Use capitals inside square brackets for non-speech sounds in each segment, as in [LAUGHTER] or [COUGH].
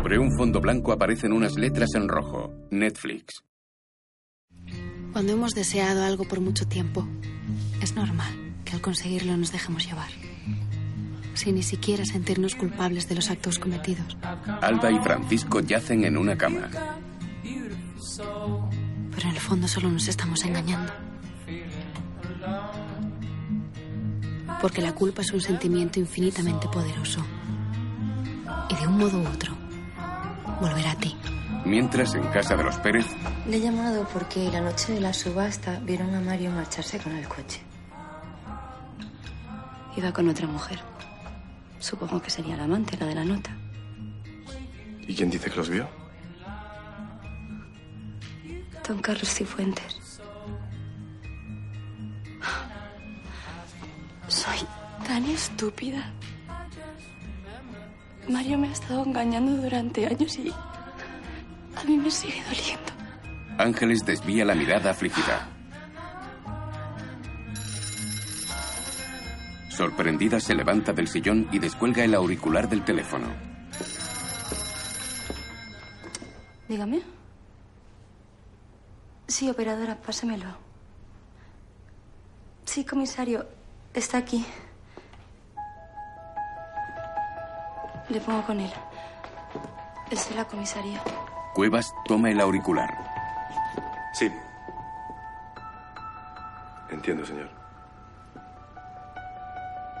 Sobre un fondo blanco aparecen unas letras en rojo. Netflix. Cuando hemos deseado algo por mucho tiempo, es normal que al conseguirlo nos dejemos llevar. Sin ni siquiera sentirnos culpables de los actos cometidos. Alba y Francisco yacen en una cama. Pero en el fondo solo nos estamos engañando. Porque la culpa es un sentimiento infinitamente poderoso. Y de un modo u otro, volverá a ti. Mientras en casa de los Pérez, Le he llamado porque la noche de la subasta vieron a Mario marcharse con el coche. Iba con otra mujer. Supongo que sería la amante, la de la nota. ¿Y quién dice que los vio? Don Carlos Cifuentes. Soy tan estúpida. Mario me ha estado engañando durante años y a mí me sigue doliendo. Ángeles desvía la mirada afligida. Sorprendida se levanta del sillón y descuelga el auricular del teléfono. Dígame. Sí, operadora, pásemelo. Sí, comisario, está aquí. Le pongo con él. Es de la comisaría. Cuevas toma el auricular. Sí. Entiendo, señor.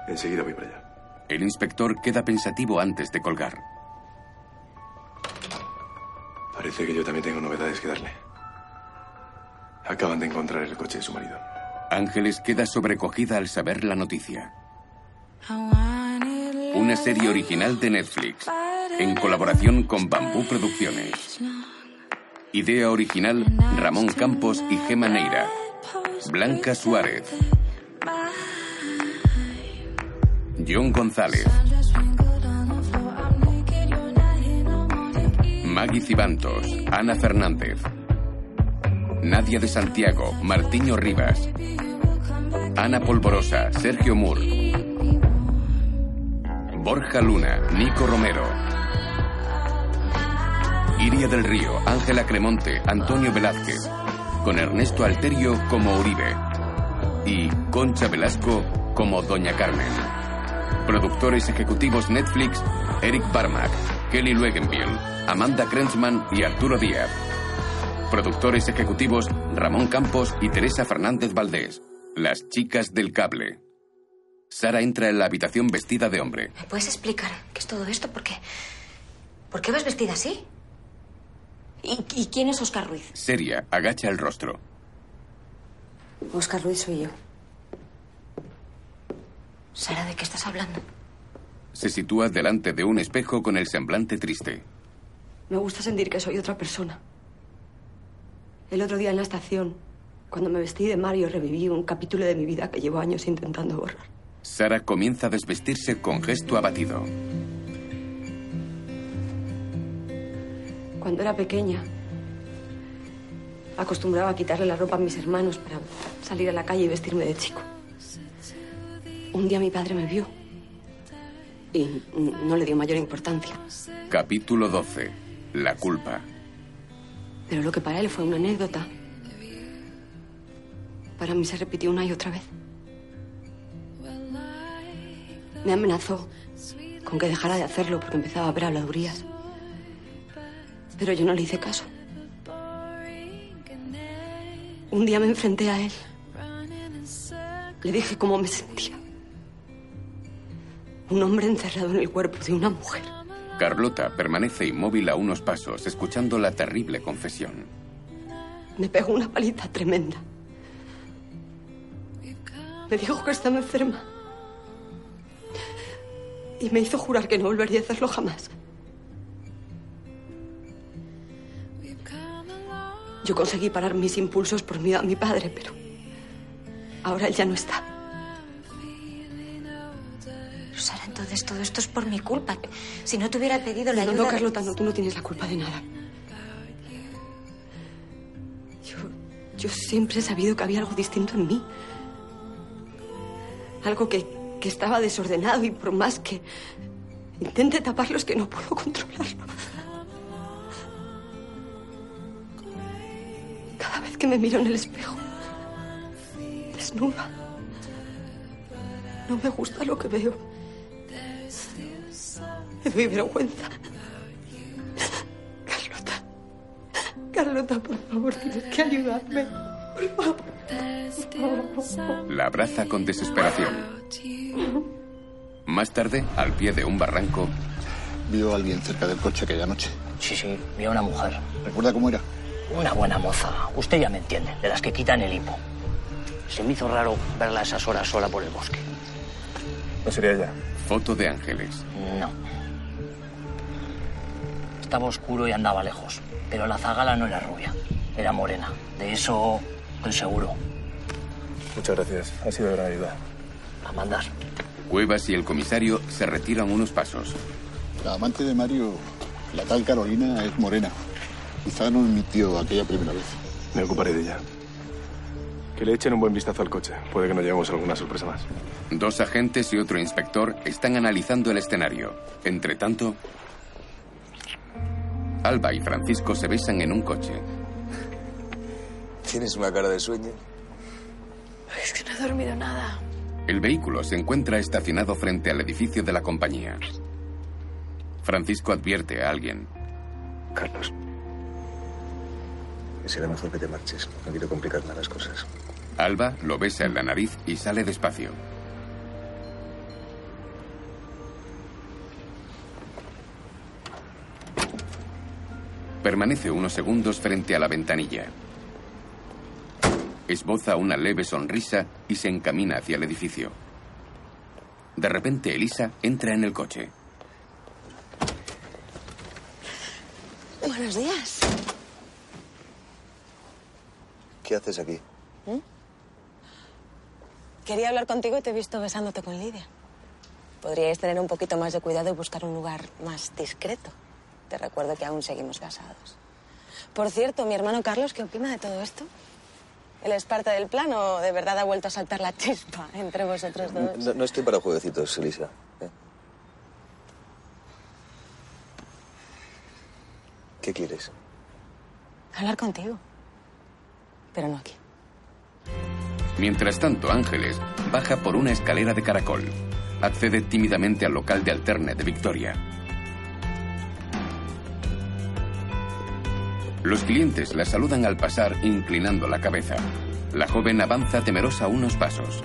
Enseguida voy para allá. El inspector queda pensativo antes de colgar. Parece que yo también tengo novedades que darle. Acaban de encontrar el coche de su marido. Ángeles queda sobrecogida al saber la noticia. Una serie original de Netflix, en colaboración con Bambú Producciones. Idea original Ramón Campos y Gema Neira. Blanca Suárez. John González. Maggie Cibantos. Ana Fernández. Nadia de Santiago. Martiño Rivas. Ana Polvorosa. Sergio Moore. Borja Luna. Nico Romero. Iria del Río. Ángela Cremonte. Antonio Velázquez. Con Ernesto Alterio como Uribe. Y Concha Velasco como Doña Carmen. Productores ejecutivos Netflix, Eric Barmack, Kelly Luegenbiel, Amanda Krentzman y Arturo Díaz. Productores ejecutivos Ramón Campos y Teresa Fernández Valdés. Las chicas del cable. Sara entra en la habitación vestida de hombre. ¿Me puedes explicar qué es todo esto? ¿Por qué? ¿Por qué vas vestida así? ¿Y, y quién es Oscar Ruiz? Seria, agacha el rostro. Oscar Ruiz soy yo. Sara, ¿de qué estás hablando? Se sitúa delante de un espejo con el semblante triste. Me gusta sentir que soy otra persona. El otro día en la estación, cuando me vestí de Mario, reviví un capítulo de mi vida que llevo años intentando borrar. Sara comienza a desvestirse con gesto abatido. Cuando era pequeña, acostumbraba a quitarle la ropa a mis hermanos para salir a la calle y vestirme de chico. Un día mi padre me vio y no le dio mayor importancia. Capítulo 12. La culpa. Pero lo que para él fue una anécdota, para mí se repitió una y otra vez. Me amenazó con que dejara de hacerlo porque empezaba a ver habladurías. Pero yo no le hice caso. Un día me enfrenté a él. Le dije cómo me sentía. Un hombre encerrado en el cuerpo de una mujer. Carlota permanece inmóvil a unos pasos, escuchando la terrible confesión. Me pegó una paliza tremenda. Me dijo que estaba enferma. Y me hizo jurar que no volvería a hacerlo jamás. Yo conseguí parar mis impulsos por miedo a mi padre, pero ahora él ya no está. Sara, entonces todo esto es por mi culpa. Si no te hubiera pedido la No, ayuda... no, de- Carlota, no, tú no tienes la culpa de nada. Yo, yo siempre he sabido que había algo distinto en mí. Algo que, que estaba desordenado y por más que intente taparlo es que no puedo controlarlo. Cada vez que me miro en el espejo, desnuda, no me gusta lo que veo. Me doy vergüenza. Carlota, Carlota, por favor, tienes que ayudarme. Por favor. La abraza con desesperación. Más tarde, al pie de un barranco, Vio a alguien cerca del coche aquella noche. Sí, sí, vi a una mujer. ¿Recuerda cómo era? Una buena moza. Usted ya me entiende, de las que quitan el hipo. Se me hizo raro verla a esas horas sola por el bosque. No sería ella. foto de Ángeles. No. Estaba oscuro y andaba lejos. Pero la zagala no era rubia, era morena. De eso estoy seguro. Muchas gracias. Ha sido de gran ayuda. A mandar. Cuevas y el comisario se retiran unos pasos. La amante de Mario, la tal Carolina, es morena. Quizá no mintió aquella primera vez. Me ocuparé de ella. Que le echen un buen vistazo al coche. Puede que nos llevemos alguna sorpresa más. Dos agentes y otro inspector están analizando el escenario. Entre tanto, Alba y Francisco se besan en un coche. Tienes una cara de sueño. Es que no he dormido nada. El vehículo se encuentra estacionado frente al edificio de la compañía. Francisco advierte a alguien. Carlos. Será mejor que te marches. No quiero complicar más las cosas. Alba lo besa en la nariz y sale despacio. Permanece unos segundos frente a la ventanilla. Esboza una leve sonrisa y se encamina hacia el edificio. De repente Elisa entra en el coche. Buenos días. ¿Qué haces aquí? Quería hablar contigo y te he visto besándote con Lidia. Podríais tener un poquito más de cuidado y buscar un lugar más discreto. Te recuerdo que aún seguimos casados. Por cierto, mi hermano Carlos, ¿qué opina de todo esto? ¿Él es parte del plan o de verdad ha vuelto a saltar la chispa entre vosotros dos? No, no estoy para jueguecitos, Elisa. ¿eh? ¿Qué quieres? Hablar contigo. Pero no aquí. Mientras tanto, Ángeles baja por una escalera de caracol. Accede tímidamente al local de alterne de Victoria. Los clientes la saludan al pasar inclinando la cabeza. La joven avanza temerosa unos pasos.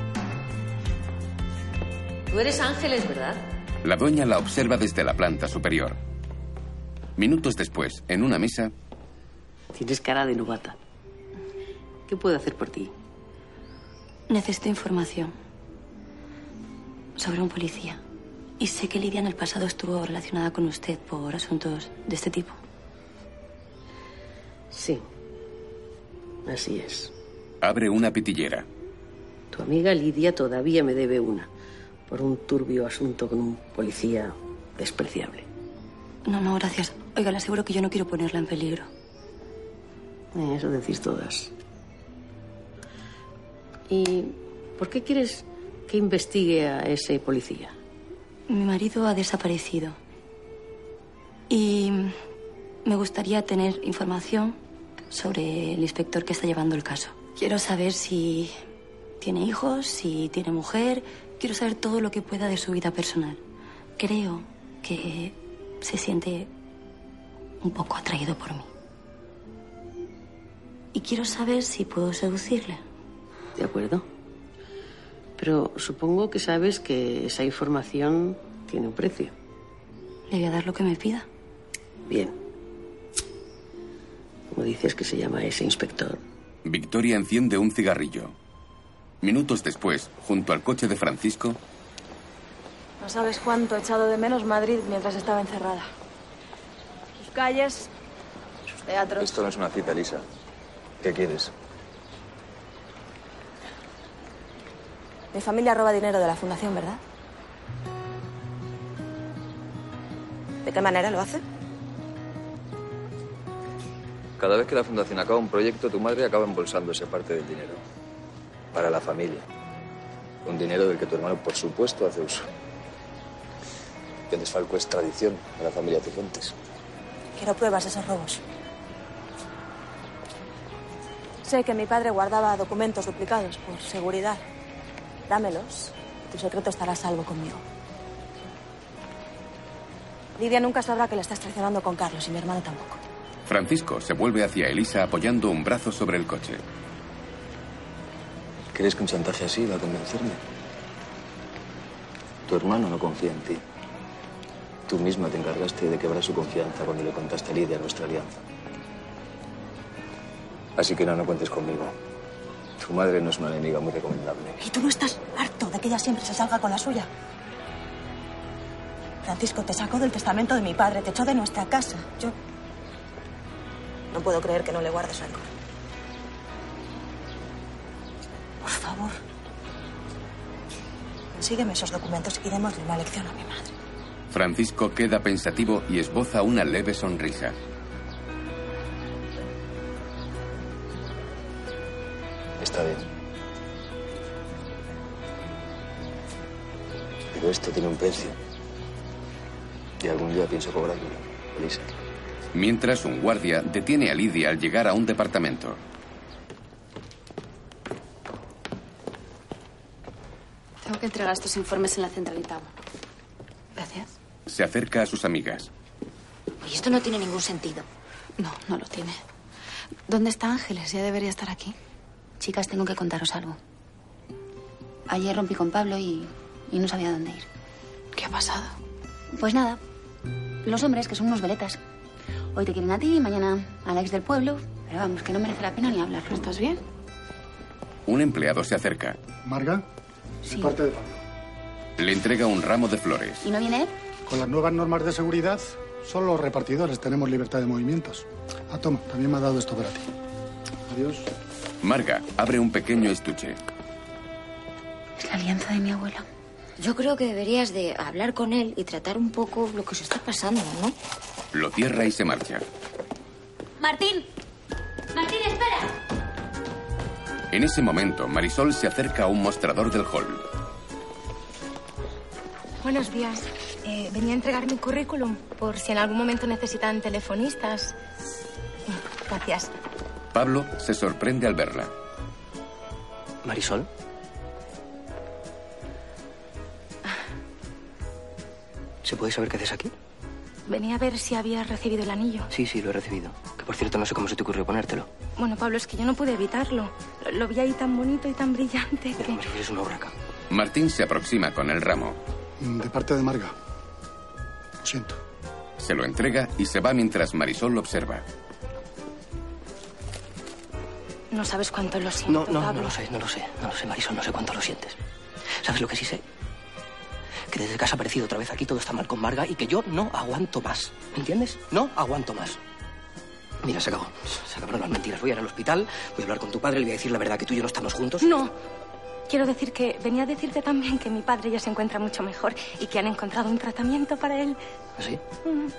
Tú eres Ángeles, ¿verdad? La dueña la observa desde la planta superior. Minutos después, en una mesa, Tienes cara de novata. ¿Qué puedo hacer por ti? Necesito información sobre un policía. Y sé que Lidia en el pasado estuvo relacionada con usted por asuntos de este tipo. Sí. Así es. abre una pitillera. Tu amiga Lidia todavía me debe una. Por un turbio asunto con un policía despreciable. No, no, gracias. Oiga, le aseguro que yo no quiero ponerla en peligro. Eh, Eso decís todas. ¿Y por qué quieres que investigue a ese policía? Mi marido ha desaparecido. Y me gustaría tener información sobre el inspector que está llevando el caso. Quiero saber si tiene hijos, si tiene mujer. Quiero saber todo lo que pueda de su vida personal. Creo que se siente un poco atraído por mí. Y quiero saber si puedo seducirle. ¿De acuerdo? Pero supongo que sabes que esa información tiene un precio. Le voy a dar lo que me pida. Bien. ¿Cómo dices que se llama ese inspector? Victoria enciende un cigarrillo. Minutos después, junto al coche de Francisco, No sabes cuánto he echado de menos Madrid mientras estaba encerrada. Sus calles, sus teatros. Esto no es una cita, Elisa. ¿Qué quieres? Mi familia roba dinero de la fundación, ¿verdad? ¿De qué manera lo hace? Cada vez que la fundación acaba un proyecto, tu madre acaba embolsándose parte del dinero. Para la familia. Un dinero del que tu hermano, por supuesto, hace uso. Que desfalco es tradición de la familia Cifuentes. Quiero pruebas de esos robos. Sé que mi padre guardaba documentos duplicados por seguridad. Dámelos. Tu secreto estará a salvo conmigo. Lidia nunca sabrá que le estás traicionando con Carlos y mi hermano tampoco. Francisco se vuelve hacia Elisa apoyando un brazo sobre el coche. ¿Crees que un chantaje así va a convencerme? Tu hermano no confía en ti. Tú misma te encargaste de quebrar su confianza cuando le contaste a Lidia nuestra alianza. Así que no, no cuentes conmigo. Tu madre no es una enemiga muy recomendable. ¿Y tú no estás harto de que ella siempre se salga con la suya? Francisco te sacó del testamento de mi padre, te echó de nuestra casa. Yo no puedo creer que no le guardes rencor. Por favor, consígueme esos documentos y démosle una lección a mi madre. Francisco queda pensativo y esboza una leve sonrisa. Está bien. Pero esto tiene un precio. Y algún día pienso cobrarlo, Elisa. Mientras un guardia detiene a Lidia al llegar a un departamento. Tengo que entregar estos informes en la centralita. Gracias. Se acerca a sus amigas. Oye, esto no tiene ningún sentido. No, no lo tiene. ¿Dónde está Ángeles? Ya debería estar aquí. Chicas, tengo que contaros algo. Ayer rompí con Pablo y, y no sabía dónde ir. ¿Qué ha pasado? Pues nada, los hombres, que son unos veletas. Hoy te quieren a ti, mañana a la ex del pueblo. Pero vamos, que no merece la pena ni hablarlo. ¿Estás bien? Un empleado se acerca. Marga, Sí. de parte de. Le entrega un ramo de flores. ¿Y no viene él? Con las nuevas normas de seguridad, solo los repartidores tenemos libertad de movimientos. Ah, toma, también me ha dado esto para ti. Adiós. Marga abre un pequeño estuche. Es la alianza de mi abuela. Yo creo que deberías de hablar con él y tratar un poco lo que se está pasando, ¿no? Lo cierra y se marcha. Martín. Martín, espera. En ese momento, Marisol se acerca a un mostrador del hall. Buenos días. Eh, venía a entregar mi currículum por si en algún momento necesitan telefonistas. Gracias. Pablo se sorprende al verla. Marisol. ¿Se puede saber qué haces aquí? Venía a ver si habías recibido el anillo. Sí, sí, lo he recibido. Que por cierto no sé cómo se te ocurrió ponértelo. Bueno, Pablo, es que yo no pude evitarlo. Lo, lo vi ahí tan bonito y tan brillante que... Como si fueras una urraca. Martín se aproxima con el ramo. Mm, De parte de Marga. Lo siento. Se lo entrega y se va mientras Marisol lo observa. No sabes cuánto lo siento, No, no, Pablo. no lo sé, no lo sé. No lo sé, Marisol, no sé cuánto lo sientes. ¿Sabes lo que sí sé? Que desde que has aparecido otra vez aquí todo está mal con Marga y que yo no aguanto más. ¿Entiendes? No aguanto más. Mira, se acabó. Se acabaron las mentiras. Voy a ir al hospital, voy a hablar con tu padre, le voy a decir la verdad que tú y yo no estamos juntos. No. Quiero decir que venía a decirte también que mi padre ya se encuentra mucho mejor y que han encontrado un tratamiento para él. ¿Sí? Mm.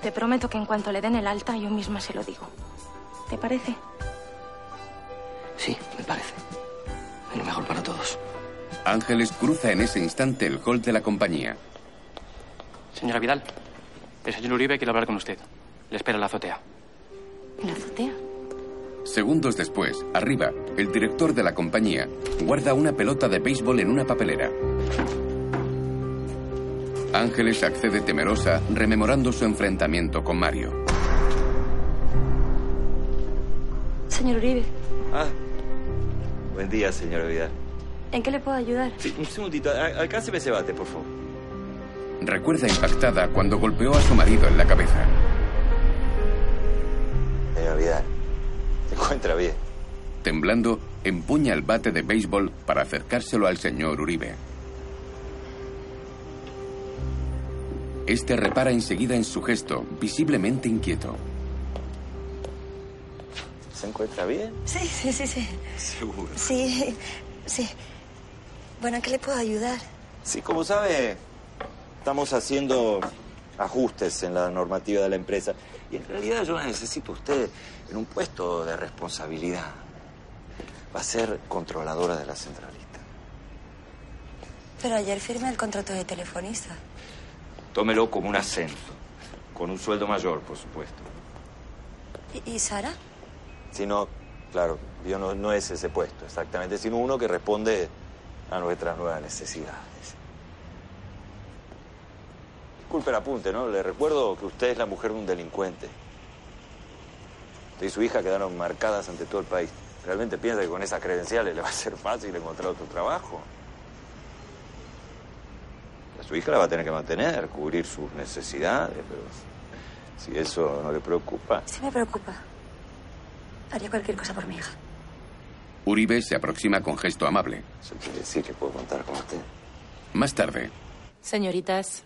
Te prometo que en cuanto le den el alta, yo misma se lo digo. ¿Te parece? Sí, me parece. Es lo mejor para todos. Ángeles cruza en ese instante el hall de la compañía. Señora Vidal, el señor Uribe quiere hablar con usted. Le espera en la azotea. ¿En la azotea? Segundos después, arriba, el director de la compañía guarda una pelota de béisbol en una papelera. Ángeles accede temerosa, rememorando su enfrentamiento con Mario. Señor Uribe, Ah, buen día, señora Vidal. ¿En qué le puedo ayudar? Sí, un segundito, alcánceme ese bate, por favor. Recuerda impactada cuando golpeó a su marido en la cabeza. Señora Vidal, se encuentra bien. Temblando, empuña el bate de béisbol para acercárselo al señor Uribe. Este repara enseguida en su gesto, visiblemente inquieto. ¿Se encuentra bien? Sí, sí, sí, sí. Seguro. Sí, sí. Bueno, ¿en qué le puedo ayudar? Sí, como sabe, estamos haciendo ajustes en la normativa de la empresa. Y en realidad yo la necesito a usted en un puesto de responsabilidad. Va a ser controladora de la centralita. Pero ayer firmé el contrato de telefonista. Tómelo como un ascenso. Con un sueldo mayor, por supuesto. ¿Y, y Sara? Si no, Claro, yo no, no es ese puesto exactamente, sino uno que responde a nuestras nuevas necesidades. Disculpe el apunte, ¿no? Le recuerdo que usted es la mujer de un delincuente. Usted y su hija quedaron marcadas ante todo el país. ¿Realmente piensa que con esas credenciales le va a ser fácil encontrar otro trabajo? Su hija la va a tener que mantener, cubrir sus necesidades, pero si eso no le preocupa. Sí me preocupa. Haría cualquier cosa por mi hija. Uribe se aproxima con gesto amable. Eso quiere decir que puedo contar con usted. Más tarde, Señoritas,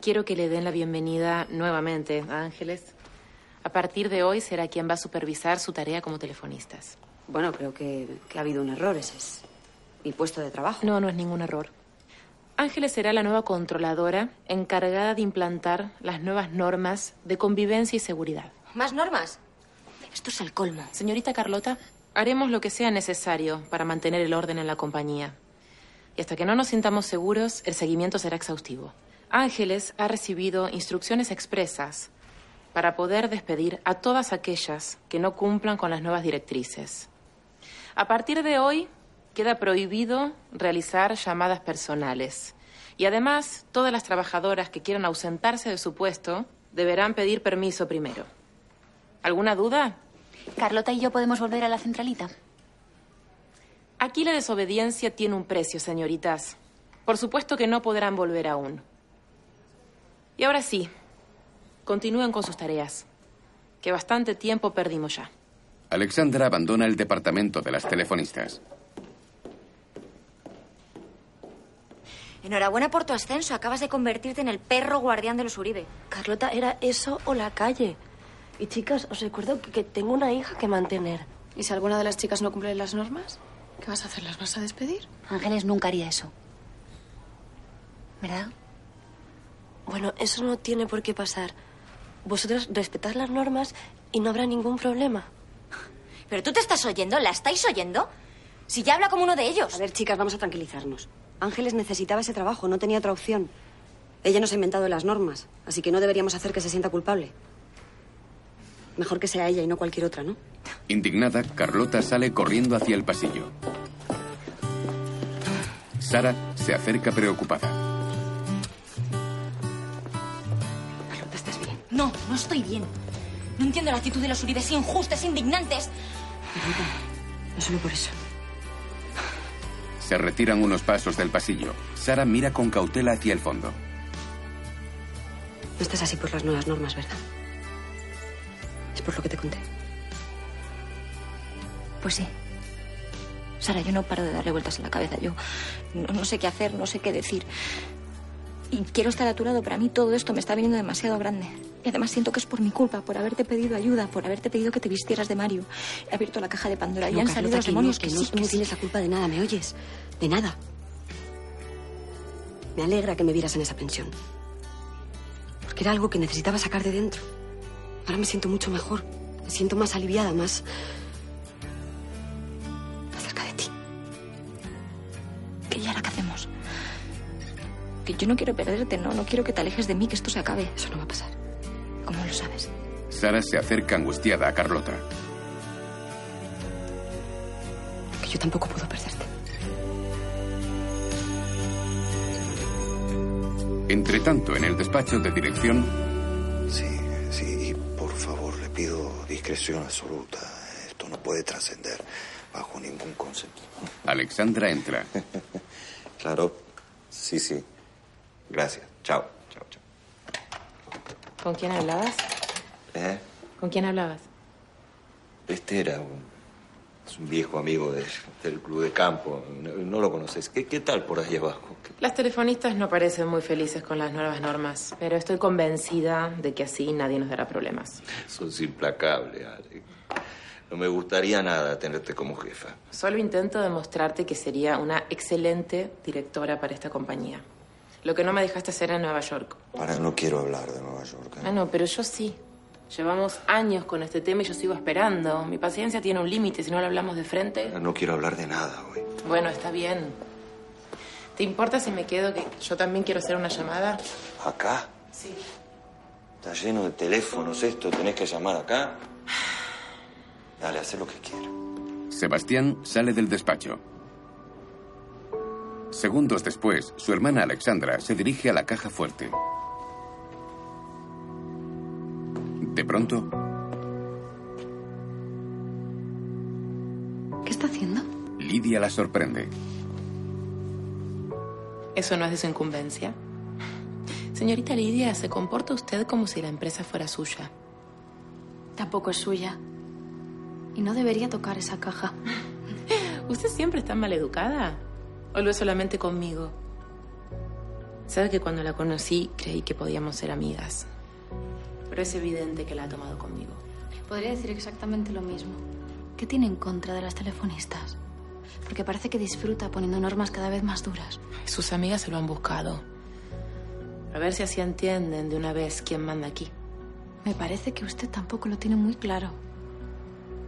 quiero que le den la bienvenida nuevamente a Ángeles. A partir de hoy será quien va a supervisar su tarea como telefonistas. Bueno, creo que, que ha habido un error. Ese es mi puesto de trabajo. No, no es ningún error. Ángeles será la nueva controladora encargada de implantar las nuevas normas de convivencia y seguridad. ¿Más normas? Esto es el colmo. Señorita Carlota, haremos lo que sea necesario para mantener el orden en la compañía. Y hasta que no nos sintamos seguros, el seguimiento será exhaustivo. Ángeles ha recibido instrucciones expresas para poder despedir a todas aquellas que no cumplan con las nuevas directrices. A partir de hoy, queda prohibido realizar llamadas personales. Y además, todas las trabajadoras que quieran ausentarse de su puesto deberán pedir permiso primero. ¿Alguna duda? Carlota y yo podemos volver a la centralita. Aquí la desobediencia tiene un precio, señoritas. Por supuesto que no podrán volver aún. Y ahora sí, continúen con sus tareas, que bastante tiempo perdimos ya. Alexandra abandona el departamento de las telefonistas. Enhorabuena por tu ascenso. Acabas de convertirte en el perro guardián de los Uribe. Carlota, ¿era eso o la calle? Y chicas, os recuerdo que, que tengo una hija que mantener. ¿Y si alguna de las chicas no cumple las normas? ¿Qué vas a hacer? ¿Las vas a despedir? Ángeles nunca haría eso. ¿Verdad? Bueno, eso no tiene por qué pasar. Vosotras respetad las normas y no habrá ningún problema. ¿Pero tú te estás oyendo? ¿La estáis oyendo? Si ya habla como uno de ellos. A ver, chicas, vamos a tranquilizarnos. Ángeles necesitaba ese trabajo, no tenía otra opción. Ella nos ha inventado las normas, así que no deberíamos hacer que se sienta culpable. Mejor que sea ella y no cualquier otra, ¿no? Indignada, Carlota sale corriendo hacia el pasillo. Sara se acerca preocupada. Carlota, ¿estás bien? No, no estoy bien. No entiendo la actitud de los Uribe. Es injusta, es indignante. es- No solo por eso. Se retiran unos pasos del pasillo. Sara mira con cautela hacia el fondo. No estás así por las nuevas normas, ¿verdad? Por lo que te conté. Pues sí. Sara, yo no paro de darle vueltas en la cabeza. Yo no, no sé qué hacer, no sé qué decir. Y quiero estar a tu lado, pero a mí todo esto me está viniendo demasiado grande. Y además siento que es por mi culpa, por haberte pedido ayuda, por haberte pedido que te vistieras de Mario. He abierto la caja de Pandora y No, han Carlota, salido los que demonios que que, no, sí, tú que no sí. tienes la culpa de nada, ¿me oyes? De nada. Me alegra que me vieras en esa pensión. Porque era algo que necesitaba sacar de dentro. Ahora me siento mucho mejor. Me siento más aliviada, más... más cerca de ti. ¿Qué y ahora qué hacemos? Que yo no quiero perderte, no, no quiero que te alejes de mí, que esto se acabe. Eso no va a pasar. ¿Cómo lo sabes? Sara se acerca angustiada a Carlota. Que yo tampoco puedo perderte. Entre tanto, en el despacho de dirección, discreción absoluta. Esto no puede trascender bajo ningún concepto. Alexandra entra. [LAUGHS] Claro, sí, sí. Gracias. Chao, chao, chao. ¿Con quién hablabas? ¿Eh? ¿Con quién hablabas? Este era un, es un viejo amigo de- del club de campo. No, no lo conoces. ¿Qué, ¿Qué tal por ahí abajo? Las telefonistas no parecen muy felices con las nuevas normas, pero estoy convencida de que así nadie nos dará problemas. Sos implacable, Ale. No me gustaría nada tenerte como jefa. Solo intento demostrarte que sería una excelente directora para esta compañía. Lo que no me dejaste hacer en Nueva York. Para, no quiero hablar de Nueva York. ¿eh? Ah, no, pero yo sí. Llevamos años con este tema y yo sigo esperando. Mi paciencia tiene un límite si no lo hablamos de frente. No quiero hablar de nada hoy. Bueno, está bien. ¿Te importa si me quedo que yo también quiero hacer una llamada? ¿Acá? Sí. Está lleno de teléfonos esto. ¿Tenés que llamar acá? Dale, haz lo que quieras. Sebastián sale del despacho. Segundos después, su hermana Alexandra se dirige a la caja fuerte. De pronto, ¿Qué está haciendo? Lidia la sorprende. Eso no es de su incumbencia. Señorita Lidia, se comporta usted como si la empresa fuera suya. Tampoco es suya. Y no debería tocar esa caja. ¿Usted siempre está maleducada? ¿O lo es solamente conmigo? Sabe que cuando la conocí creí que podíamos ser amigas. Pero es evidente que la ha tomado conmigo. Podría decir exactamente lo mismo. ¿Qué tiene en contra de las telefonistas? Porque parece que disfruta poniendo normas cada vez más duras. Sus amigas se lo han buscado. A ver si así entienden de una vez quién manda aquí. Me parece que usted tampoco lo tiene muy claro.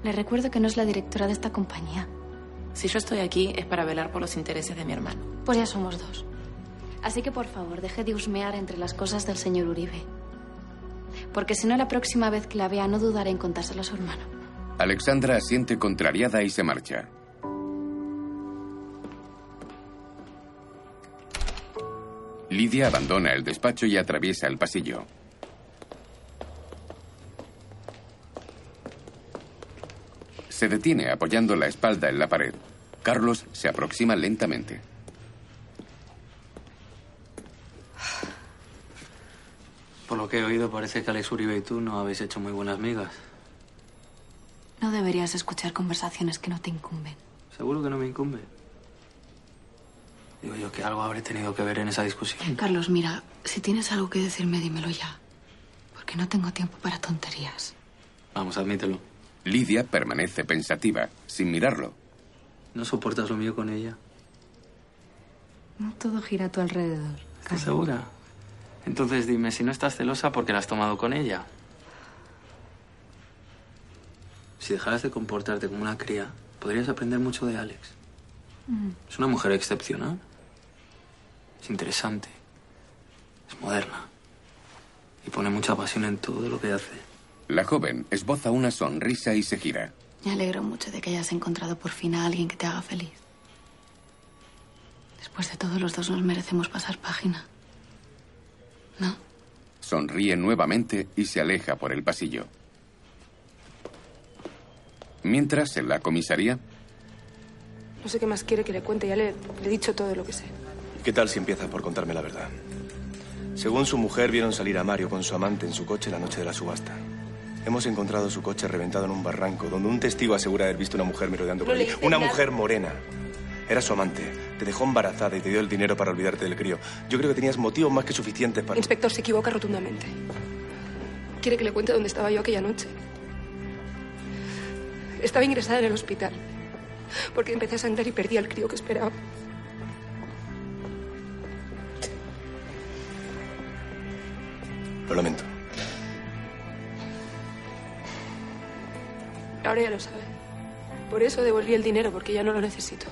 Le recuerdo que no es la directora de esta compañía. Si yo estoy aquí es para velar por los intereses de mi hermano. Pues ya somos dos. Así que por favor, deje de husmear entre las cosas del señor Uribe. Porque si no, la próxima vez que la vea no dudaré en contárselo a su hermano. Alexandra asiente contrariada y se marcha. Lidia abandona el despacho y atraviesa el pasillo. Se detiene apoyando la espalda en la pared. Carlos se aproxima lentamente. Por lo que he oído, parece que Alex Uribe y tú no habéis hecho muy buenas migas. No deberías escuchar conversaciones que no te incumben. Seguro que no me incumbe. Digo yo que algo habré tenido que ver en esa discusión. Carlos, mira, si tienes algo que decirme, dímelo ya. Porque no tengo tiempo para tonterías. Vamos, admítelo. Lidia permanece pensativa, sin mirarlo. ¿No soportas lo mío con ella? No todo gira a tu alrededor. ¿Estás segura? Entonces dime, si no estás celosa, ¿por qué la has tomado con ella? Si dejaras de comportarte como una cría, podrías aprender mucho de Alex. Mm. Es una mujer excepcional. Es interesante. Es moderna. Y pone mucha pasión en todo lo que hace. La joven esboza una sonrisa y se gira. Me alegro mucho de que hayas encontrado por fin a alguien que te haga feliz. Después de todo, los dos nos merecemos pasar página. Sonríe nuevamente y se aleja por el pasillo. Mientras, en la comisaría, No sé qué más quiere que le cuente. Ya le, le he dicho todo lo que sé. ¿Qué tal si empieza por contarme la verdad? Según su mujer, vieron salir a Mario con su amante en su coche la noche de la subasta. Hemos encontrado su coche reventado en un barranco, donde un testigo asegura haber visto una mujer merodeando por allí. Una nada. mujer morena. Era su amante. Te dejó embarazada y te dio el dinero para olvidarte del crío. Yo creo que tenías motivos más que suficientes para... Inspector se equivoca rotundamente. Quiere que le cuente dónde estaba yo aquella noche. Estaba ingresada en el hospital. Porque empecé a sangrar y perdí al crío que esperaba. Lo lamento. Ahora ya lo sabe. Por eso devolví el dinero, porque ya no lo necesito.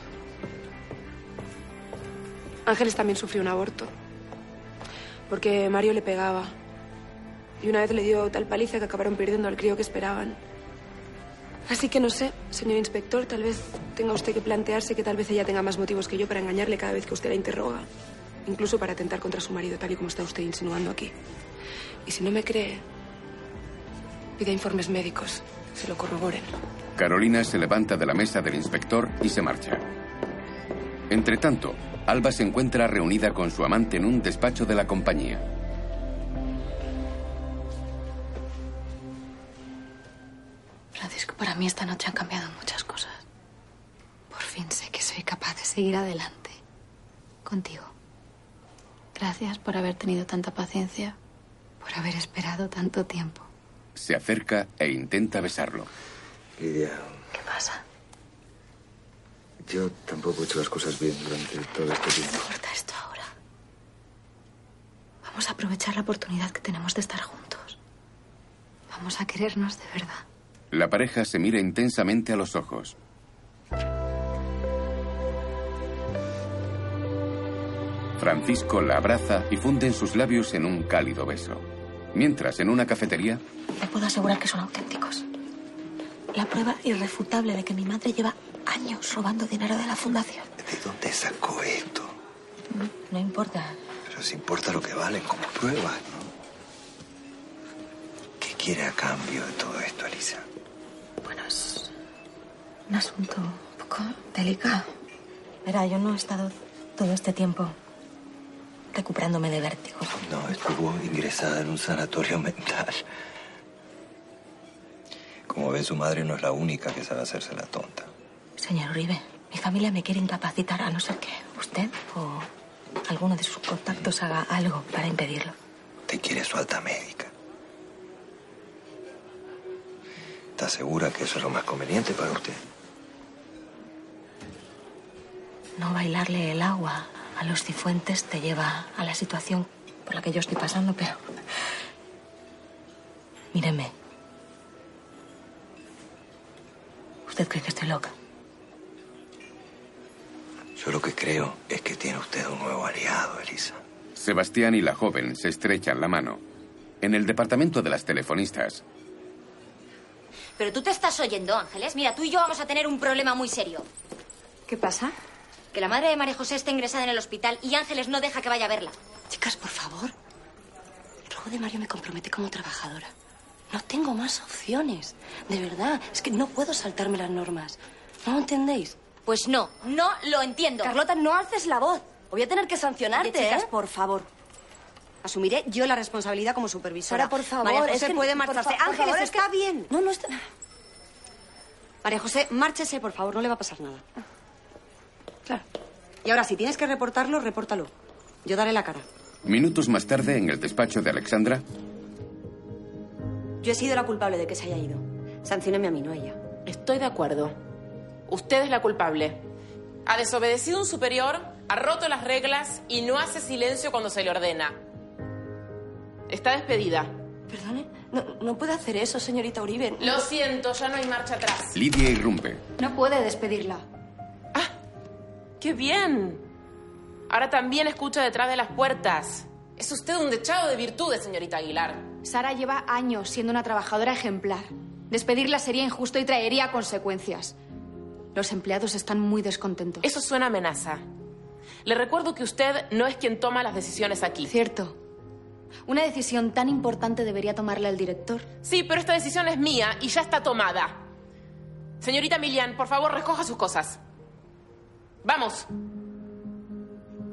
Ángeles también sufrió un aborto. Porque Mario le pegaba. Y una vez le dio tal paliza que acabaron perdiendo al crío que esperaban. Así que no sé, señor inspector, tal vez tenga usted que plantearse que tal vez ella tenga más motivos que yo para engañarle cada vez que usted la interroga. Incluso para atentar contra su marido, tal y como está usted insinuando aquí. Y si no me cree, pida informes médicos. Se lo corroboren. Carolina se levanta de la mesa del inspector y se marcha. Entretanto, Alba se encuentra reunida con su amante en un despacho de la compañía. Francisco, para mí esta noche han cambiado muchas cosas. Por fin sé que soy capaz de seguir adelante. Contigo. Gracias por haber tenido tanta paciencia, por haber esperado tanto tiempo. Se acerca e intenta besarlo. Lidia. Yo tampoco he hecho las cosas bien durante todo este tiempo. Corta esto ahora. Vamos a aprovechar la oportunidad que tenemos de estar juntos. Vamos a querernos de verdad. La pareja se mira intensamente a los ojos. Francisco la abraza y funden sus labios en un cálido beso. Mientras, en una cafetería, Le puedo asegurar que son auténticos. La prueba irrefutable de que mi madre lleva años robando dinero de la fundación. ¿De dónde sacó esto? No importa. Pero si importa lo que valen como pruebas, ¿no? ¿Qué quiere a cambio de todo esto, Elisa? Bueno, es un asunto un poco delicado. Verá, yo no he estado todo este tiempo recuperándome de vértigo. No, estuvo ingresada en un sanatorio mental. Como ve, su madre no es la única que sabe hacerse la tonta. Señor Uribe, mi familia me quiere incapacitar a no ser que usted o alguno de sus contactos haga algo para impedirlo. Te quiere su alta médica. ¿Está segura que eso es lo más conveniente para usted? No bailarle el agua a los cifuentes te lleva a la situación por la que yo estoy pasando, pero... Míreme. ¿Usted cree que estoy loca? Yo lo que creo es que tiene usted un nuevo aliado, Elisa. Sebastián y la joven se estrechan la mano. En el departamento de las telefonistas, Pero tú te estás oyendo, Ángeles. Mira, tú y yo vamos a tener un problema muy serio. ¿Qué pasa? Que la madre de María José está ingresada en el hospital y Ángeles no deja que vaya a verla. Chicas, por favor. El robo de Mario me compromete como trabajadora. No tengo más opciones. De verdad. Es que no puedo saltarme las normas. ¿No lo entendéis? Pues no, no lo entiendo. Carlota, no alces la voz. Voy a tener que sancionarte, Oye, chicas, ¿eh? por favor. Asumiré yo la responsabilidad como supervisora. Sara, por favor, María José es que- puede marcharse. Ángeles, favor, es que- está bien. No, no está... María José, márchese, por favor, no le va a pasar nada. Claro. Y ahora, si tienes que reportarlo, repórtalo. Yo daré la cara. minutos más tarde, en el despacho de Alexandra, Yo he sido la culpable de que se haya ido. Sancióneme a mí, no a ella. Estoy de acuerdo. Usted es la culpable. Ha desobedecido a un superior, ha roto las reglas y no hace silencio cuando se le ordena. Está despedida. Perdone, no, no puede hacer eso, señorita Uribe. Lo siento, ya no hay marcha atrás. Lidia irrumpe. No puede despedirla. ¡Qué bien! Ahora también escucha detrás de las puertas. Es usted un dechado de virtudes, señorita Aguilar. Sara lleva años siendo una trabajadora ejemplar. Despedirla sería injusto y traería consecuencias. Los empleados están muy descontentos. Eso suena amenaza. Le recuerdo que usted no es quien toma las decisiones aquí. Cierto. Una decisión tan importante debería tomarla el director. Sí, pero esta decisión es mía y ya está tomada. Señorita Milian, por favor, recoja sus cosas. Vamos.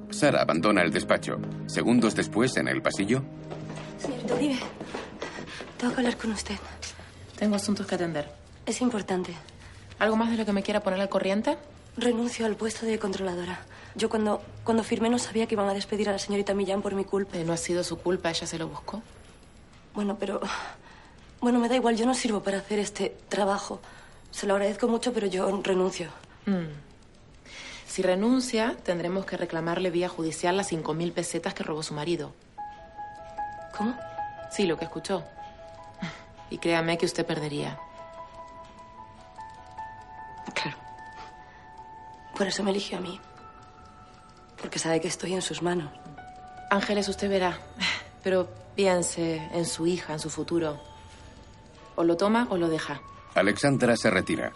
Sara abandona el despacho. Segundos después, en el pasillo, Señorita Uribe, tengo que hablar con usted. Tengo asuntos que atender. Es importante. ¿Algo más de lo que me quiera poner al corriente? Renuncio al puesto de controladora. Yo cuando, cuando firmé no sabía que iban a despedir a la señorita Millán por mi culpa. Eh, no ha sido su culpa, ella se lo buscó. Bueno, pero... Bueno, me da igual, yo no sirvo para hacer este trabajo. Se lo agradezco mucho, pero yo renuncio. Mm. Si renuncia, tendremos que reclamarle vía judicial las 5.000 pesetas que robó su marido. ¿Cómo? Sí, lo que escuchó. Y créame que usted perdería. Claro. Por eso me eligió a mí. Porque sabe que estoy en sus manos. Ángeles, usted verá. Pero piense en su hija, en su futuro. O lo toma o lo deja. Alexandra se retira.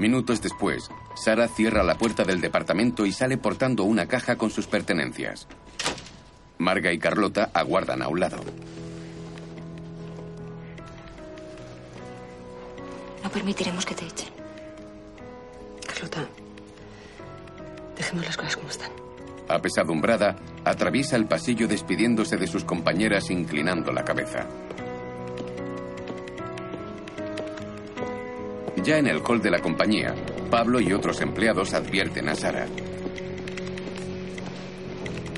Minutos después, Sara cierra la puerta del departamento y sale portando una caja con sus pertenencias. Marga y Carlota aguardan a un lado. No permitiremos que te echen. Carlota, dejemos las cosas como están. Apesadumbrada, atraviesa el pasillo despidiéndose de sus compañeras inclinando la cabeza. Ya en el hall de la compañía, Pablo y otros empleados advierten a Sara.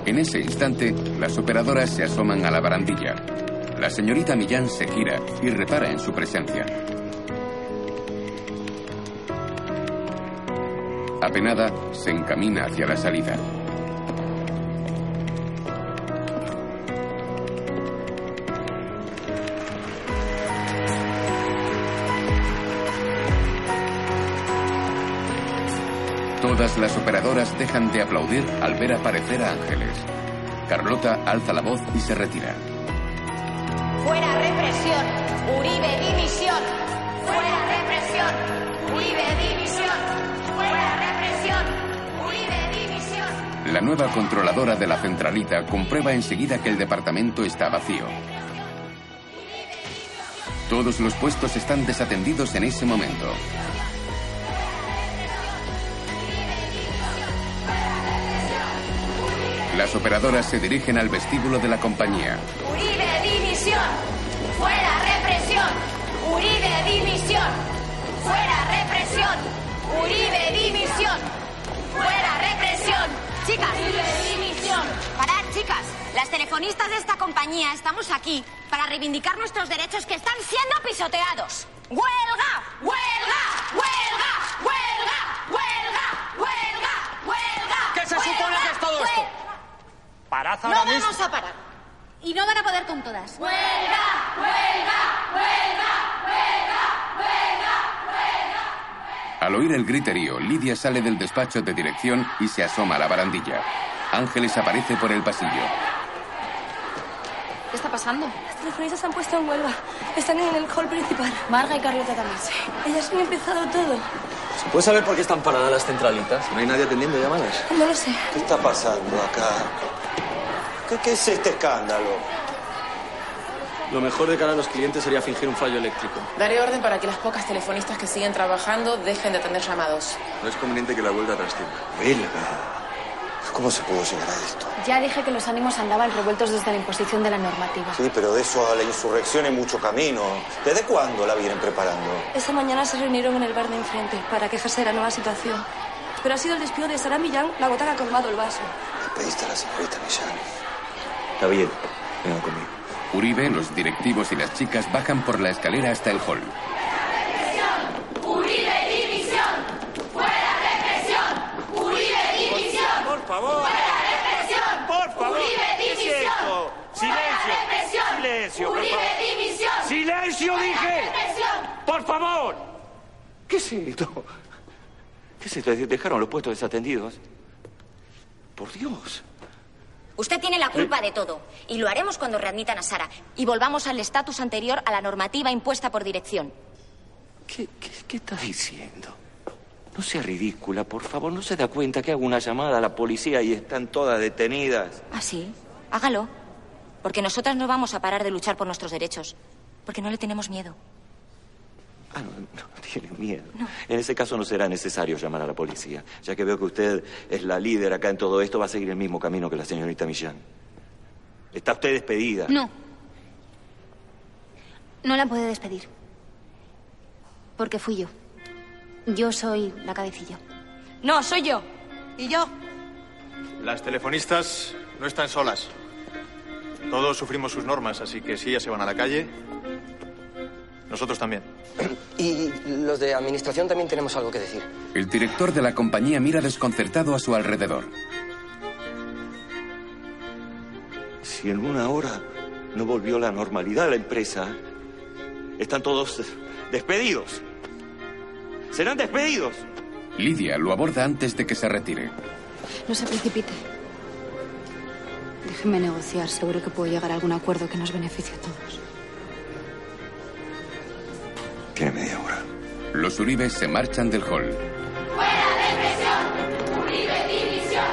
En ese instante, las operadoras se asoman a la barandilla. La señorita Millán se gira y repara en su presencia. Apenada, se encamina hacia la salida. Las operadoras dejan de aplaudir al ver aparecer a Ángeles. Carlota alza la voz y se retira. Fuera represión. Uribe dimisión. Fuera represión. División. Uribe División. Fuera represión. Uribe División. La nueva controladora de la centralita comprueba enseguida que el departamento está vacío. Todos los puestos están desatendidos en ese momento. Las operadoras se dirigen al vestíbulo de la compañía. Uribe División. Fuera represión. Uribe División. Fuera represión. Uribe División. Fuera represión. Chicas. Uribe División. Parad, chicas. Las telefonistas de esta compañía estamos aquí para reivindicar nuestros derechos que están siendo pisoteados. ¡Huelga! ¡Huelga! ¡Huelga! Parad No mismo. vamos a parar. Y no van a poder con todas. ¡Huelga! ¡Huelga! ¡Huelga! ¡Huelga! ¡Huelga! Al oír el griterío, Lidia sale del despacho de dirección y se asoma a la barandilla. Ángeles aparece por el pasillo. ¿Qué está pasando? Las telefonistas se han puesto en huelga. Están en el hall principal. Marga y Carlota también. Ellas han empezado todo. ¿Se puede saber por qué están paradas las centralitas? ¿No hay nadie atendiendo llamadas? No lo sé. ¿Qué está pasando acá? ¿Qué, qué es este escándalo? Lo mejor de cara a los clientes sería fingir un fallo eléctrico. Daré orden para que las pocas telefonistas que siguen trabajando dejen de atender llamados. No es conveniente que la vuelta tras tiempo. ¿Cómo se pudo llegar a esto? Ya dije que los ánimos andaban revueltos desde la imposición de la normativa. Sí, pero de eso a la insurrección hay mucho camino. ¿Desde cuándo la vienen preparando? Esta mañana se reunieron en el bar de enfrente para quejarse de la nueva situación. Pero ha sido el despido de Sara Millán la gota que ha colmado el vaso. Le pediste a la señorita Millán. Está bien. Vengan conmigo. Uribe, los directivos y las chicas bajan por la escalera hasta el hall. Uribe División. Fuera represión. Uribe División. Por favor. Fuera represión. Por favor. Uribe ¿Qué es División. esto? Fuera Silencio. represión. Silencio, por Uribe favor. División. ¡Silencio, Fuera dije! represión. ¡Por favor! ¿Qué es esto? ¿Qué es esto? ¿Dejaron los puestos desatendidos? Por Dios. Usted tiene la culpa de todo. Y lo haremos cuando readmitan a Sara. Y volvamos al estatus anterior a la normativa impuesta por dirección. ¿Qué, qué está diciendo? No sea ridícula, por favor. ¿No se da cuenta que hago una llamada a la policía y están todas detenidas? ¿Ah, sí? Hágalo. Porque nosotras no vamos a parar de luchar por nuestros derechos. Porque no le tenemos miedo. Ah, no, no [LAUGHS] tiene miedo. En ese caso no será necesario llamar a la policía. Ya que veo que usted es la líder acá en todo esto, va a seguir el mismo camino que la señorita Millán. Está usted despedida. No. No la puede despedir. Porque fui yo. Yo soy la cabecilla. No, soy yo. ¿Y yo? Las telefonistas no están solas. Todos sufrimos sus normas, así que si ellas se van a la calle, nosotros también. Y los de administración también tenemos algo que decir. El director de la compañía mira desconcertado a su alrededor. Si en una hora no volvió la normalidad a la empresa, están todos despedidos. Serán despedidos. Lidia lo aborda antes de que se retire. No se precipite. Déjeme negociar. Seguro que puedo llegar a algún acuerdo que nos beneficie a todos. Tiene media hora. Los Uribes se marchan del hall. Fuera represión. Uribe División.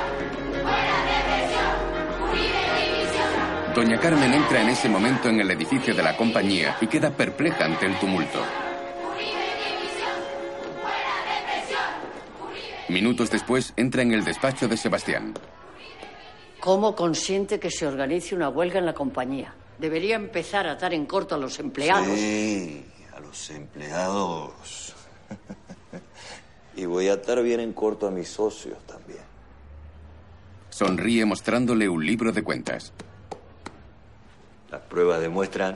Fuera represión. Uribe División. Doña Carmen entra en ese momento en el edificio de la compañía y queda perpleja ante el tumulto. Minutos después entra en el despacho de Sebastián. ¿Cómo consiente que se organice una huelga en la compañía? Debería empezar a dar en corto a los empleados. Sí, a los empleados. [LAUGHS] Y voy a atar bien en corto a mis socios también. Sonríe mostrándole un libro de cuentas. Las pruebas demuestran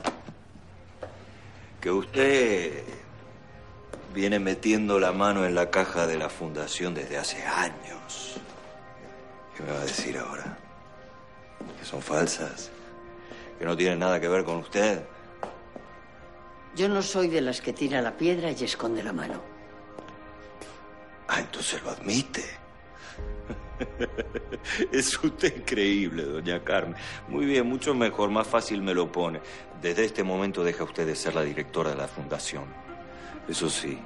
que usted viene metiendo la mano en la caja de la fundación desde hace años. ¿Qué me va a decir ahora? ¿Que son falsas? ¿Que no tienen nada que ver con usted? Yo no soy de las que tira la piedra y esconde la mano. Ah, entonces lo admite. [LAUGHS] Es usted increíble, doña Carmen. Muy bien, mucho mejor, más fácil me lo pone. Desde este momento deja usted de ser la directora de la fundación. Eso sí,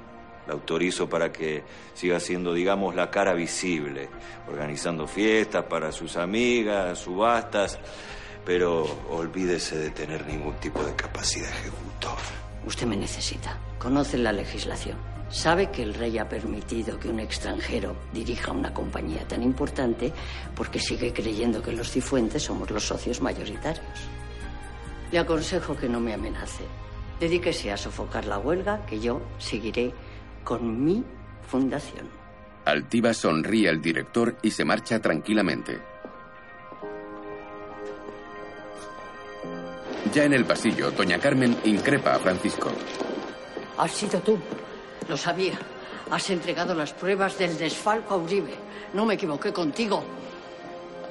La autorizo para que siga siendo, digamos, la cara visible, organizando fiestas para sus amigas, subastas, pero olvídese de tener ningún tipo de capacidad ejecutora. Usted me necesita. Conoce la legislación. Sabe que el rey ha permitido que un extranjero dirija una compañía tan importante porque sigue creyendo que los cifuentes somos los socios mayoritarios. Le aconsejo que no me amenace. Dedíquese a sofocar la huelga, que yo seguiré con mi fundación. Altiva sonríe al director y se marcha tranquilamente. Ya en el pasillo, doña Carmen increpa a Francisco. Has sido tú. Lo sabía. Has entregado las pruebas del desfalco a Uribe. No me equivoqué contigo.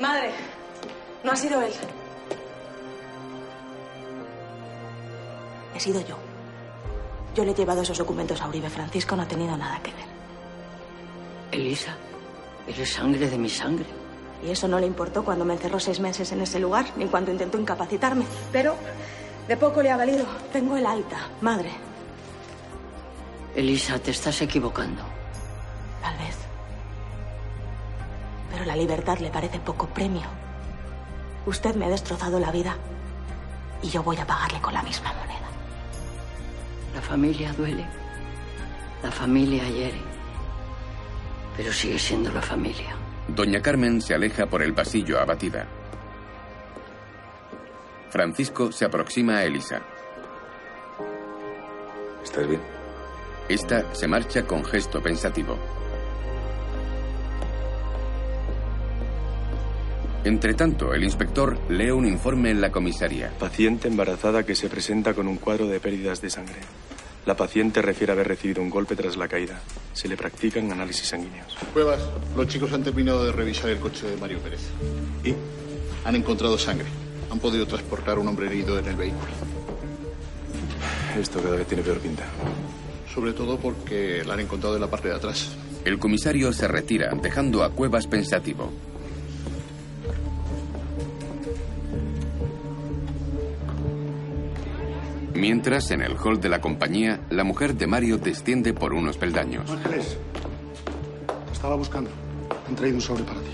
Madre, no ha sido él. He sido yo. Yo le he llevado esos documentos a Uribe. Francisco no ha tenido nada que ver. Elisa, eres sangre de mi sangre. Y eso no le importó cuando me encerró seis meses en ese lugar, ni cuando intentó incapacitarme. Pero de poco le ha valido. Tengo el alta, madre. Elisa, te estás equivocando. Tal vez. Pero la libertad le parece poco premio. Usted me ha destrozado la vida. Y yo voy a pagarle con la misma moneda. La familia duele. La familia hiere. Pero sigue siendo la familia. Doña Carmen se aleja por el pasillo abatida. Francisco se aproxima a Elisa. ¿Estás bien? Esta se marcha con gesto pensativo. Entretanto, el inspector lee un informe en la comisaría. Paciente embarazada que se presenta con un cuadro de pérdidas de sangre. La paciente refiere haber recibido un golpe tras la caída. Se le practican análisis sanguíneos. Pruebas. Los chicos han terminado de revisar el coche de Mario Pérez. ¿Y? Han encontrado sangre. Han podido transportar a un hombre herido en el vehículo. Esto cada vez tiene peor pinta. Sobre todo porque la han encontrado en la parte de atrás. El comisario se retira, dejando a Cuevas pensativo. Mientras, en el hall de la compañía, la mujer de Mario desciende por unos peldaños. Ángeles, estaba buscando. Han traído un sobre para ti.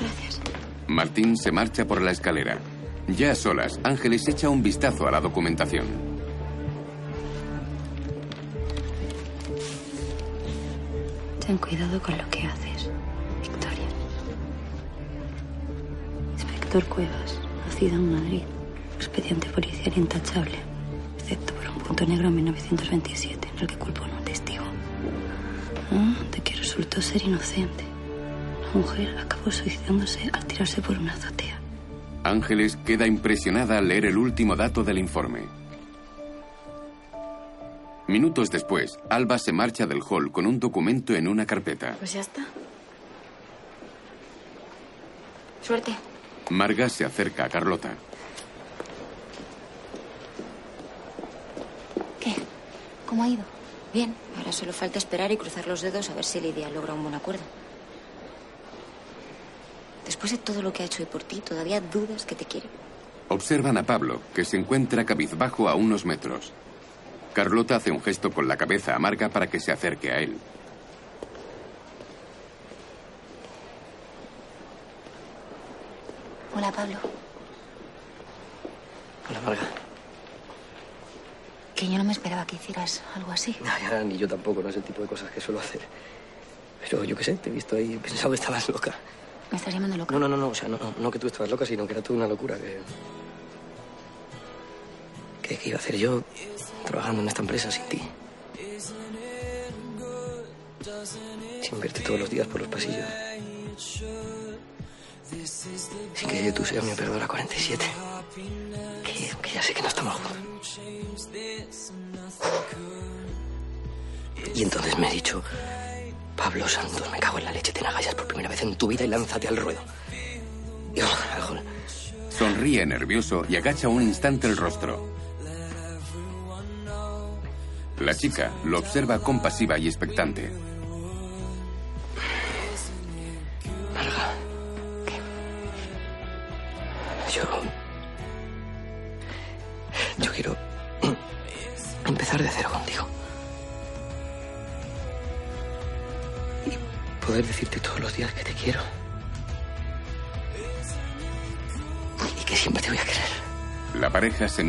Gracias. Martín se marcha por la escalera. Ya a solas, Ángeles echa un vistazo a la documentación. Ten cuidado con lo que haces, Victoria. Inspector Cuevas, nacido en Madrid. Expediente policial intachable, punto negro en 1927, en el que culpó a un testigo. Ah, de que resultó ser inocente. La mujer acabó suicidándose al tirarse por una azotea. Ángeles queda impresionada al leer el último dato del informe. Minutos después, Alba se marcha del hall con un documento en una carpeta. Pues ya está. Suerte. Marga se acerca a Carlota. ¿Qué? ¿Cómo ha ido? Bien, ahora solo falta esperar y cruzar los dedos a ver si Lidia logra un buen acuerdo. Después de todo lo que ha hecho hoy por ti, todavía dudas que te quiere. Observan a Pablo, que se encuentra cabizbajo a unos metros. Carlota hace un gesto con la cabeza a Marga para que se acerque a él. Hola, Pablo. Hola, Marga. Que yo no me esperaba que hicieras algo así. No, ya, ni yo tampoco, no es el tipo de cosas que suelo hacer. Pero yo qué sé, te he visto ahí he pensado que estabas loca. ¿Me estás llamando loca? No, no, no, no, o sea, no, no, no que tú estabas loca, sino que era tú una locura que... que... que iba a hacer yo trabajando en esta empresa sin ti. Sin verte todos los días por los pasillos. Sin que tú seas mi operadora 47. Que, ya sé que no estamos juntos. Y entonces me he dicho, Pablo Santos, me cago en la leche, te agallas por primera vez en tu vida y lánzate al ruedo. Sonríe nervioso y agacha un instante el rostro. La chica lo observa compasiva y expectante.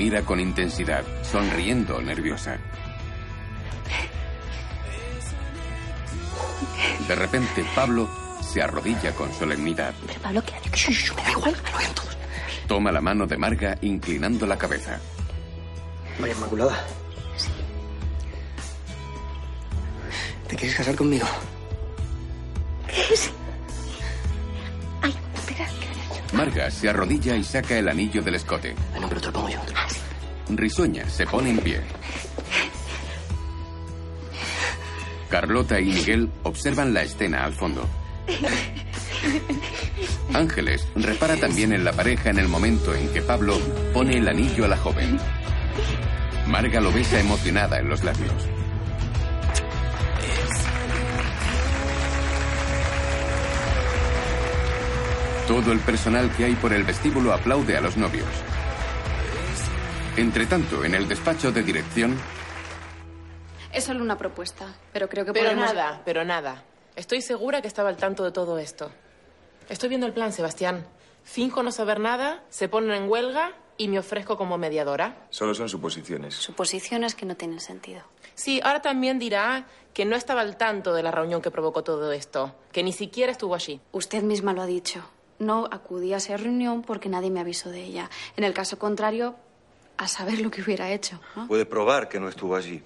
Mira con intensidad, sonriendo nerviosa. De repente, Pablo se arrodilla con solemnidad. Pero Pablo, ¿qué haces? Me da igual. Toma la mano de Marga, inclinando la cabeza. María Inmaculada. ¿Te quieres casar conmigo? ¿Qué es? Ay, espera, que Marga se arrodilla y saca el anillo del escote. no, pero te lo pongo yo. Risueña se pone en pie. Carlota y Miguel observan la escena al fondo. Ángeles repara también en la pareja en el momento en que Pablo pone el anillo a la joven. Marga lo besa emocionada en los labios. Todo el personal que hay por el vestíbulo aplaude a los novios. Entre tanto, en el despacho de dirección, Es solo una propuesta, pero creo que Pero podemos... nada, pero nada. Estoy segura que estaba al tanto de todo esto. Estoy viendo el plan, Sebastián. Finjo no saber nada, se ponen en huelga y me ofrezco como mediadora. Solo son suposiciones. Suposiciones que no tienen sentido. Sí, ahora también dirá que no estaba al tanto de la reunión que provocó todo esto, que ni siquiera estuvo allí. Usted misma lo ha dicho. No acudí a esa reunión porque nadie me avisó de ella. En el caso contrario, a saber lo que hubiera hecho. ¿no? Puede probar que no estuvo allí.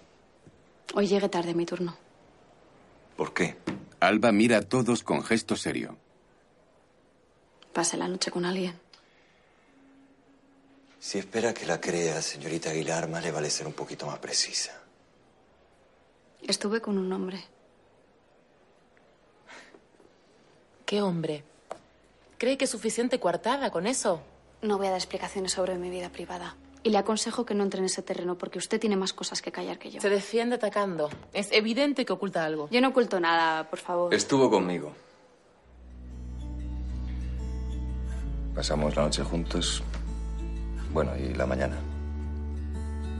Hoy llegué tarde mi turno. ¿Por qué? Alba mira a todos con gesto serio. Pasé la noche con alguien. Si espera que la crea, señorita Aguilar, más le vale ser un poquito más precisa. Estuve con un hombre. ¿Qué hombre? ¿Cree que es suficiente coartada con eso? No voy a dar explicaciones sobre mi vida privada. Y le aconsejo que no entre en ese terreno porque usted tiene más cosas que callar que yo. Se defiende atacando. Es evidente que oculta algo. Yo no oculto nada, por favor. Estuvo conmigo. Pasamos la noche juntos. Bueno, y la mañana.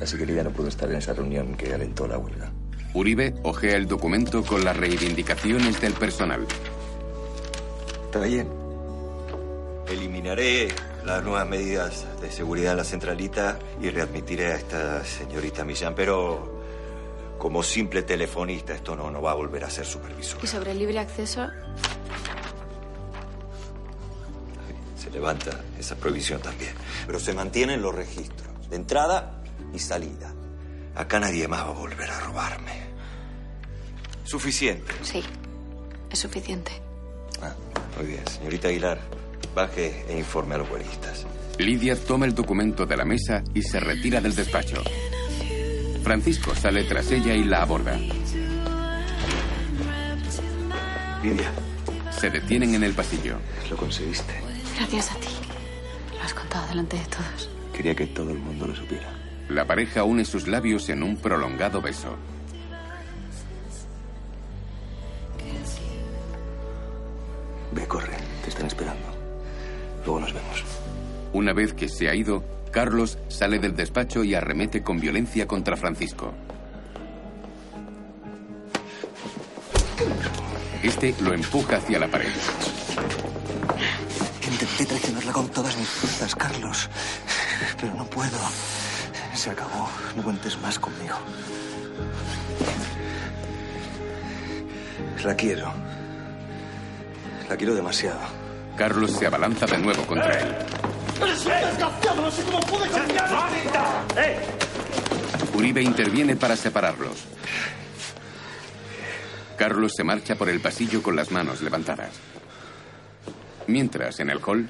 Así que Lidia no pudo estar en esa reunión que alentó la huelga. Uribe ojea el documento con las reivindicaciones del personal. Está bien. Eliminaré las nuevas medidas de seguridad en la centralita y readmitiré a esta señorita Millán, pero como simple telefonista esto no, no va a volver a ser supervisor. Y sobre el libre acceso, Se levanta esa prohibición también. Pero se mantienen los registros de entrada y salida. Acá nadie más va a volver a robarme. Suficiente. sí, es suficiente. Ah, muy bien, señorita Aguilar. Baje e informe a los huelguistas. Lidia toma el documento de la mesa y se retira del despacho. Francisco sale tras ella y la aborda. Lidia, Se detienen en el pasillo. lo conseguiste. Gracias a ti. Lo has contado delante de todos. Quería que todo el mundo lo supiera. La pareja une sus labios en un prolongado beso. Ve, corre. Te están esperando. Luego nos vemos. Una vez que se ha ido, Carlos sale del despacho y arremete con violencia contra Francisco. Este lo empuja hacia la pared. Intenté traicionarla con todas mis fuerzas, Carlos. Pero no puedo. Se acabó. No cuentes más conmigo. La quiero. La quiero demasiado. Carlos se abalanza de nuevo contra él. ¡Eres un desgraciado! No sé cómo pude cambiar. ¡Eh! Uribe interviene para separarlos. Carlos se marcha por el pasillo con las manos levantadas. Mientras, en el hall,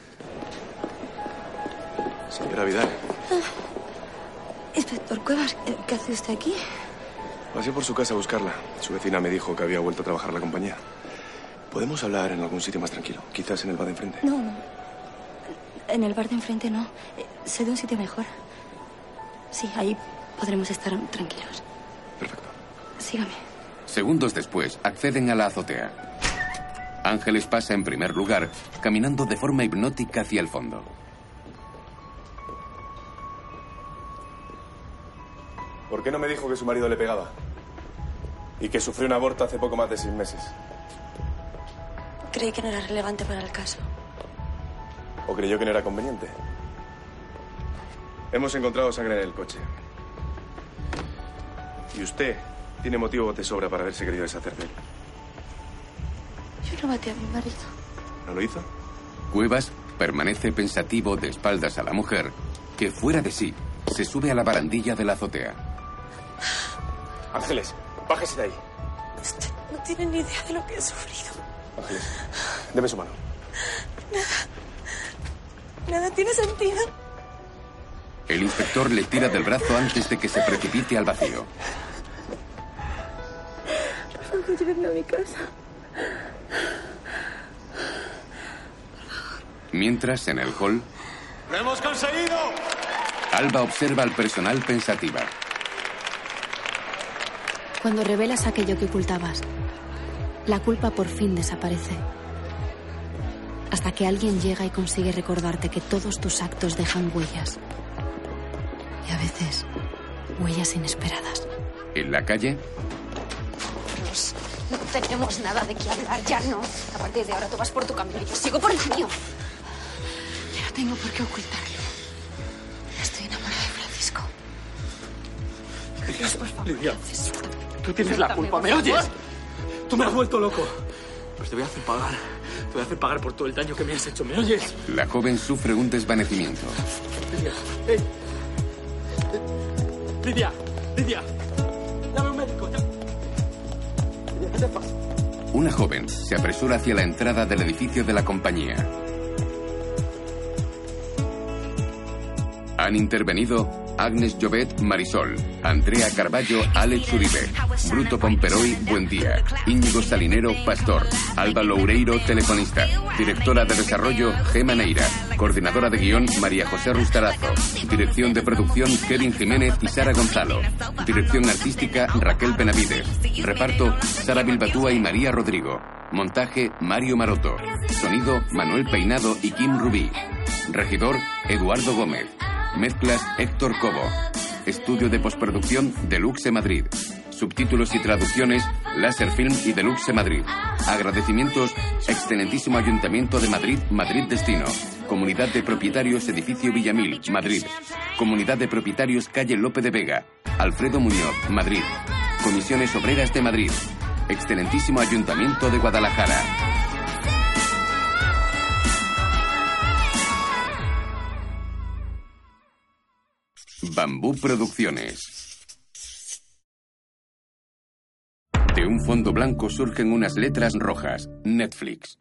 Señora Vidal, Inspector Cuevas, ¿qué- ¿qué hace usted aquí? pasé por su casa a buscarla. Su vecina me dijo que había vuelto a trabajar la compañía. ¿Podemos hablar en algún sitio más tranquilo? Quizás en el bar de enfrente. No, no. En el bar de enfrente no. Eh, Sé de un sitio mejor. Sí, ahí podremos estar tranquilos. Perfecto. Sígame. segundos después, acceden a la azotea. Ángeles pasa en primer lugar, caminando de forma hipnótica hacia el fondo. ¿Por qué no me dijo que su marido le pegaba? Y que sufrió un aborto hace poco más de seis meses. Creí que no era relevante para el caso. ¿O creyó que no era conveniente? Hemos encontrado sangre en el coche. Y usted tiene motivo de sobra para haberse querido deshacer de él. Yo no maté a mi marido. ¿No lo hizo? Cuevas permanece pensativo de espaldas a la mujer, que fuera de sí se sube a la barandilla de la azotea. Ángeles, bájese de ahí. Usted no tiene ni idea de lo que he sufrido. Ángeles, deme su mano. Nada. Nada tiene sentido. El inspector le tira del brazo antes de que se precipite al vacío. Por favor, llévenme a mi casa. Mientras, en el hall, ¡Lo hemos conseguido! Alba observa al personal pensativa. Cuando revelas aquello que ocultabas, la culpa por fin desaparece. Hasta que alguien llega y consigue recordarte que todos tus actos dejan huellas. Y a veces, huellas inesperadas. En la calle, Dios, no tenemos nada de qué hablar, ya no. A partir de ahora tú vas por tu camino y yo sigo por el mío. Ya no tengo por qué ocultarlo. Estoy enamorada de Francisco. Dios, por favor. Lidia, tú tienes la culpa, ¿me oyes? Tú me has vuelto loco. Pues te voy a hacer pagar. Te voy a hacer pagar por todo el daño que me has hecho, ¿me oyes? la joven sufre un desvanecimiento. Lidia, ¡Ey! Lidia, Lidia. Dame un médico. Lidia, ¿qué te pasa? Una joven se apresura hacia la entrada del edificio de la compañía. Han intervenido Agnes Llobet Marisol, Andrea Carballo Alex Uribe, Bruto Pomperoy Buendía, Íñigo Salinero Pastor, Alba Loureiro Telefonista, Directora de Desarrollo Gema Neira, Coordinadora de Guión María José Rustarazo, Dirección de Producción Kevin Jiménez y Sara Gonzalo, Dirección Artística Raquel Benavides, Reparto Sara Bilbatúa y María Rodrigo, Montaje Mario Maroto, Sonido Manuel Peinado y Kim Rubí, Regidor Eduardo Gómez, Mezclas Héctor Cobo. Estudio de postproducción Deluxe Madrid. Subtítulos y traducciones Láser Film y Deluxe Madrid. Agradecimientos Excelentísimo Ayuntamiento de Madrid, Madrid Destino. Comunidad de Propietarios Edificio Villamil, Madrid. Comunidad de Propietarios Calle Lope de Vega. Alfredo Muñoz, Madrid. Comisiones Obreras de Madrid. Excelentísimo Ayuntamiento de Guadalajara. Bambú Producciones. De un fondo blanco surgen unas letras rojas. Netflix.